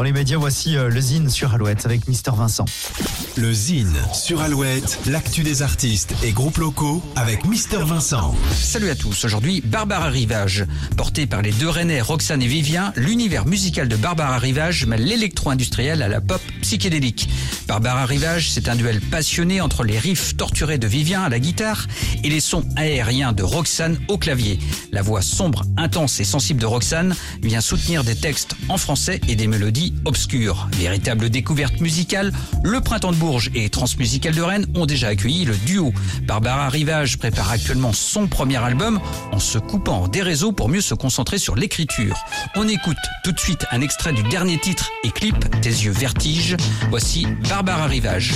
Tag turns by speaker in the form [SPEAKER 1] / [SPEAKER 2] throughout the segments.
[SPEAKER 1] Dans les médias, voici euh, le Zine sur Alouette avec Mister Vincent.
[SPEAKER 2] Le Zine sur Alouette, l'actu des artistes et groupes locaux avec Mister Vincent.
[SPEAKER 3] Salut à tous, aujourd'hui Barbara Rivage. Porté par les deux Rennais Roxane et Vivien, l'univers musical de Barbara Rivage mêle l'électro-industriel à la pop psychédélique. Barbara Rivage, c'est un duel passionné entre les riffs torturés de Vivien à la guitare et les sons aériens de Roxane au clavier. La voix sombre, intense et sensible de Roxane vient soutenir des textes en français et des mélodies obscures. Véritable découverte musicale, le Printemps de Bourges et Transmusical de Rennes ont déjà accueilli le duo. Barbara Rivage prépare actuellement son premier album en se coupant des réseaux pour mieux se concentrer sur l'écriture. On écoute tout de suite un extrait du dernier titre et clip Tes yeux vertige. Voici Barbara Rivage.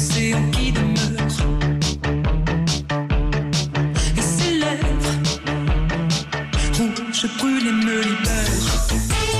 [SPEAKER 4] L'océan qui demeure et ses lèvres rouges brûlent et me libèrent.